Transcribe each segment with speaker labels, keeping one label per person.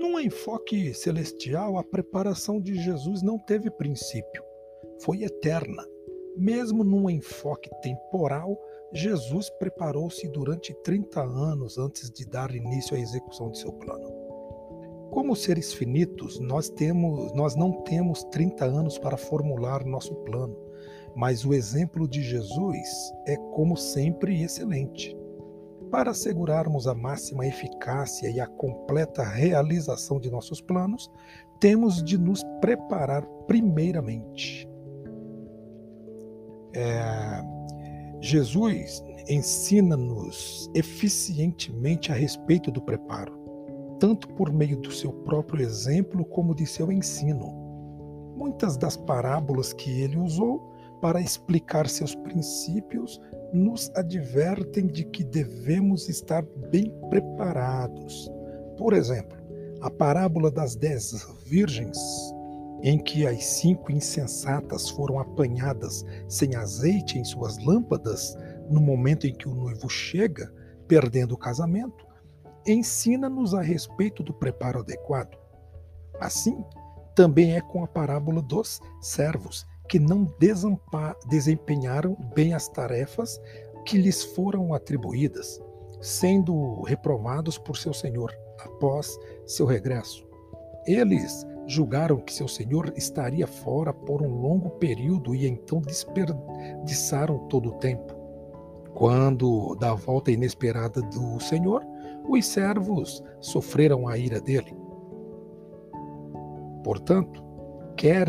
Speaker 1: No enfoque celestial, a preparação de Jesus não teve princípio, foi eterna. Mesmo num enfoque temporal, Jesus preparou-se durante 30 anos antes de dar início à execução de seu plano. Como seres finitos, nós, temos, nós não temos 30 anos para formular nosso plano, mas o exemplo de Jesus é, como sempre, excelente. Para assegurarmos a máxima eficácia e a completa realização de nossos planos, temos de nos preparar primeiramente. É, Jesus ensina-nos eficientemente a respeito do preparo, tanto por meio do seu próprio exemplo como de seu ensino. Muitas das parábolas que ele usou para explicar seus princípios nos advertem de que devemos estar bem preparados. Por exemplo, a parábola das dez virgens, em que as cinco insensatas foram apanhadas sem azeite em suas lâmpadas no momento em que o noivo chega, perdendo o casamento, ensina-nos a respeito do preparo adequado. Assim, também é com a parábola dos servos, que não desempenharam bem as tarefas que lhes foram atribuídas, sendo reprovados por seu senhor após seu regresso. Eles julgaram que seu senhor estaria fora por um longo período e então desperdiçaram todo o tempo. Quando, da volta inesperada do senhor, os servos sofreram a ira dele. Portanto, quer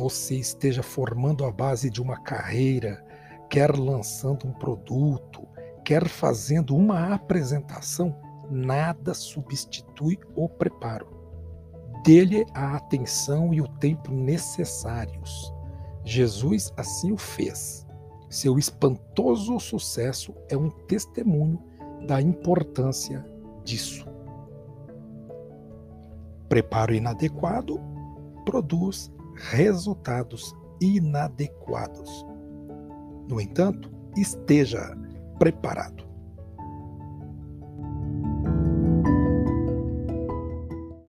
Speaker 1: você esteja formando a base de uma carreira, quer lançando um produto, quer fazendo uma apresentação, nada substitui o preparo. Dele a atenção e o tempo necessários. Jesus assim o fez. Seu espantoso sucesso é um testemunho da importância disso. Preparo inadequado produz resultados inadequados. No entanto, esteja preparado.